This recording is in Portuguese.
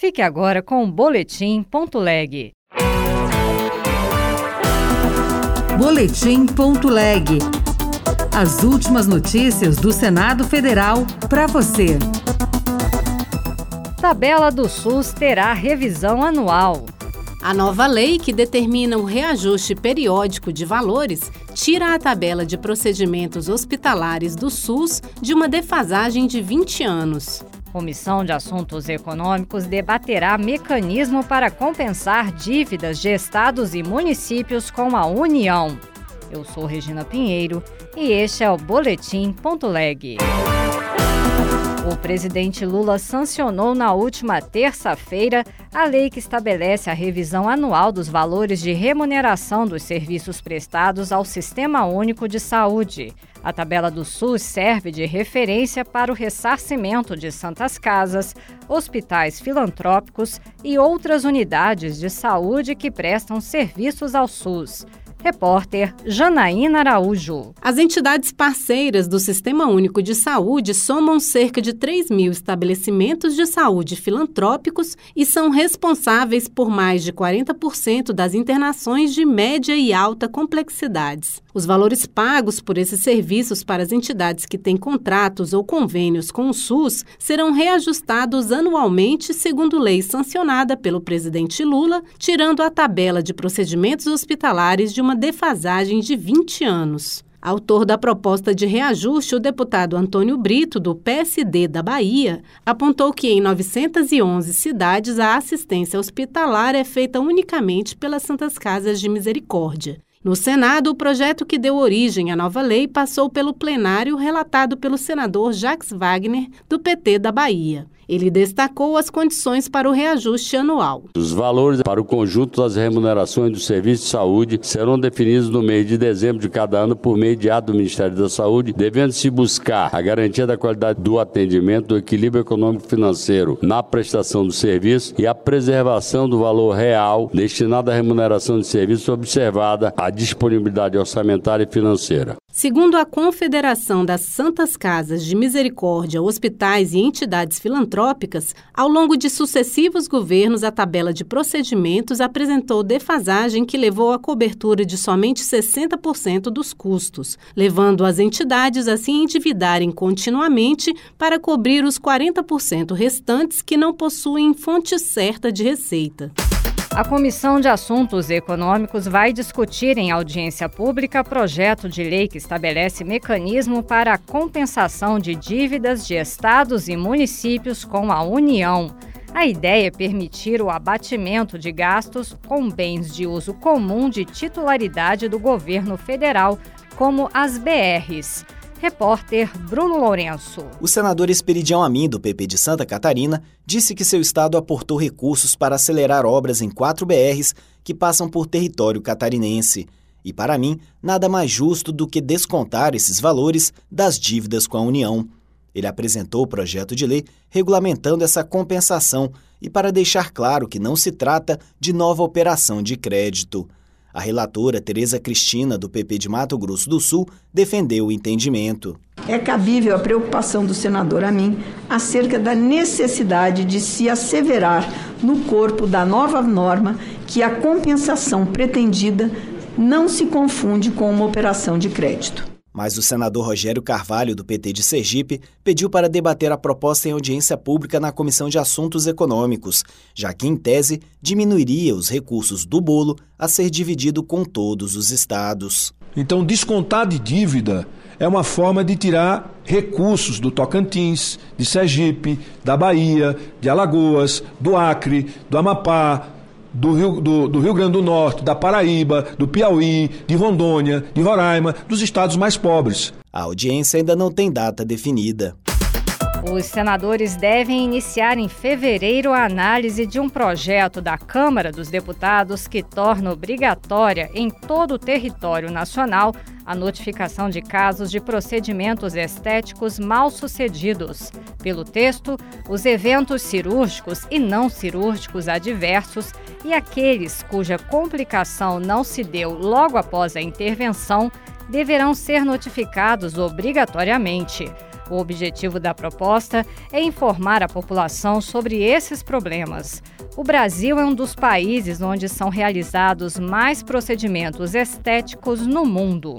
Fique agora com o Boletim.leg. Boletim.leg. As últimas notícias do Senado Federal para você. Tabela do SUS terá revisão anual. A nova lei que determina o reajuste periódico de valores tira a tabela de procedimentos hospitalares do SUS de uma defasagem de 20 anos. Comissão de Assuntos Econômicos debaterá mecanismo para compensar dívidas de estados e municípios com a União. Eu sou Regina Pinheiro e este é o Boletim Ponto Leg. O presidente Lula sancionou na última terça-feira a lei que estabelece a revisão anual dos valores de remuneração dos serviços prestados ao Sistema Único de Saúde. A tabela do SUS serve de referência para o ressarcimento de santas casas, hospitais filantrópicos e outras unidades de saúde que prestam serviços ao SUS. Repórter Janaína Araújo. As entidades parceiras do Sistema Único de Saúde somam cerca de 3 mil estabelecimentos de saúde filantrópicos e são responsáveis por mais de 40% das internações de média e alta complexidades. Os valores pagos por esses serviços para as entidades que têm contratos ou convênios com o SUS serão reajustados anualmente, segundo lei sancionada pelo presidente Lula, tirando a tabela de procedimentos hospitalares de uma defasagem de 20 anos. Autor da proposta de reajuste, o deputado Antônio Brito, do PSD da Bahia, apontou que em 911 cidades a assistência hospitalar é feita unicamente pelas Santas Casas de Misericórdia. No Senado, o projeto que deu origem à nova lei passou pelo plenário relatado pelo senador Jacques Wagner, do PT da Bahia. Ele destacou as condições para o reajuste anual. Os valores para o conjunto das remunerações do serviço de saúde serão definidos no mês de dezembro de cada ano por meio de ato do Ministério da Saúde, devendo-se buscar a garantia da qualidade do atendimento, do equilíbrio econômico financeiro na prestação do serviço e a preservação do valor real destinado à remuneração de serviços, observada a disponibilidade orçamentária e financeira. Segundo a Confederação das Santas Casas de Misericórdia, Hospitais e Entidades Filantrópicas, ao longo de sucessivos governos, a tabela de procedimentos apresentou defasagem que levou à cobertura de somente 60% dos custos, levando as entidades a se endividarem continuamente para cobrir os 40% restantes que não possuem fonte certa de receita. A Comissão de Assuntos Econômicos vai discutir em audiência pública projeto de lei que estabelece mecanismo para a compensação de dívidas de estados e municípios com a União. A ideia é permitir o abatimento de gastos com bens de uso comum de titularidade do governo federal, como as BRs. Repórter Bruno Lourenço. O senador Esperidião Amin, do PP de Santa Catarina, disse que seu estado aportou recursos para acelerar obras em quatro BRs que passam por território catarinense. E para mim, nada mais justo do que descontar esses valores das dívidas com a União. Ele apresentou o projeto de lei regulamentando essa compensação e para deixar claro que não se trata de nova operação de crédito. A relatora Tereza Cristina, do PP de Mato Grosso do Sul, defendeu o entendimento. É cabível a preocupação do senador Amin acerca da necessidade de se asseverar no corpo da nova norma que a compensação pretendida não se confunde com uma operação de crédito. Mas o senador Rogério Carvalho, do PT de Sergipe, pediu para debater a proposta em audiência pública na Comissão de Assuntos Econômicos, já que, em tese, diminuiria os recursos do bolo a ser dividido com todos os estados. Então, descontar de dívida é uma forma de tirar recursos do Tocantins, de Sergipe, da Bahia, de Alagoas, do Acre, do Amapá, do Rio, do, do Rio Grande do Norte, da Paraíba, do Piauí, de Rondônia, de Roraima, dos estados mais pobres. A audiência ainda não tem data definida. Os senadores devem iniciar em fevereiro a análise de um projeto da Câmara dos Deputados que torna obrigatória em todo o território nacional a notificação de casos de procedimentos estéticos mal sucedidos. Pelo texto, os eventos cirúrgicos e não cirúrgicos adversos e aqueles cuja complicação não se deu logo após a intervenção deverão ser notificados obrigatoriamente. O objetivo da proposta é informar a população sobre esses problemas. O Brasil é um dos países onde são realizados mais procedimentos estéticos no mundo.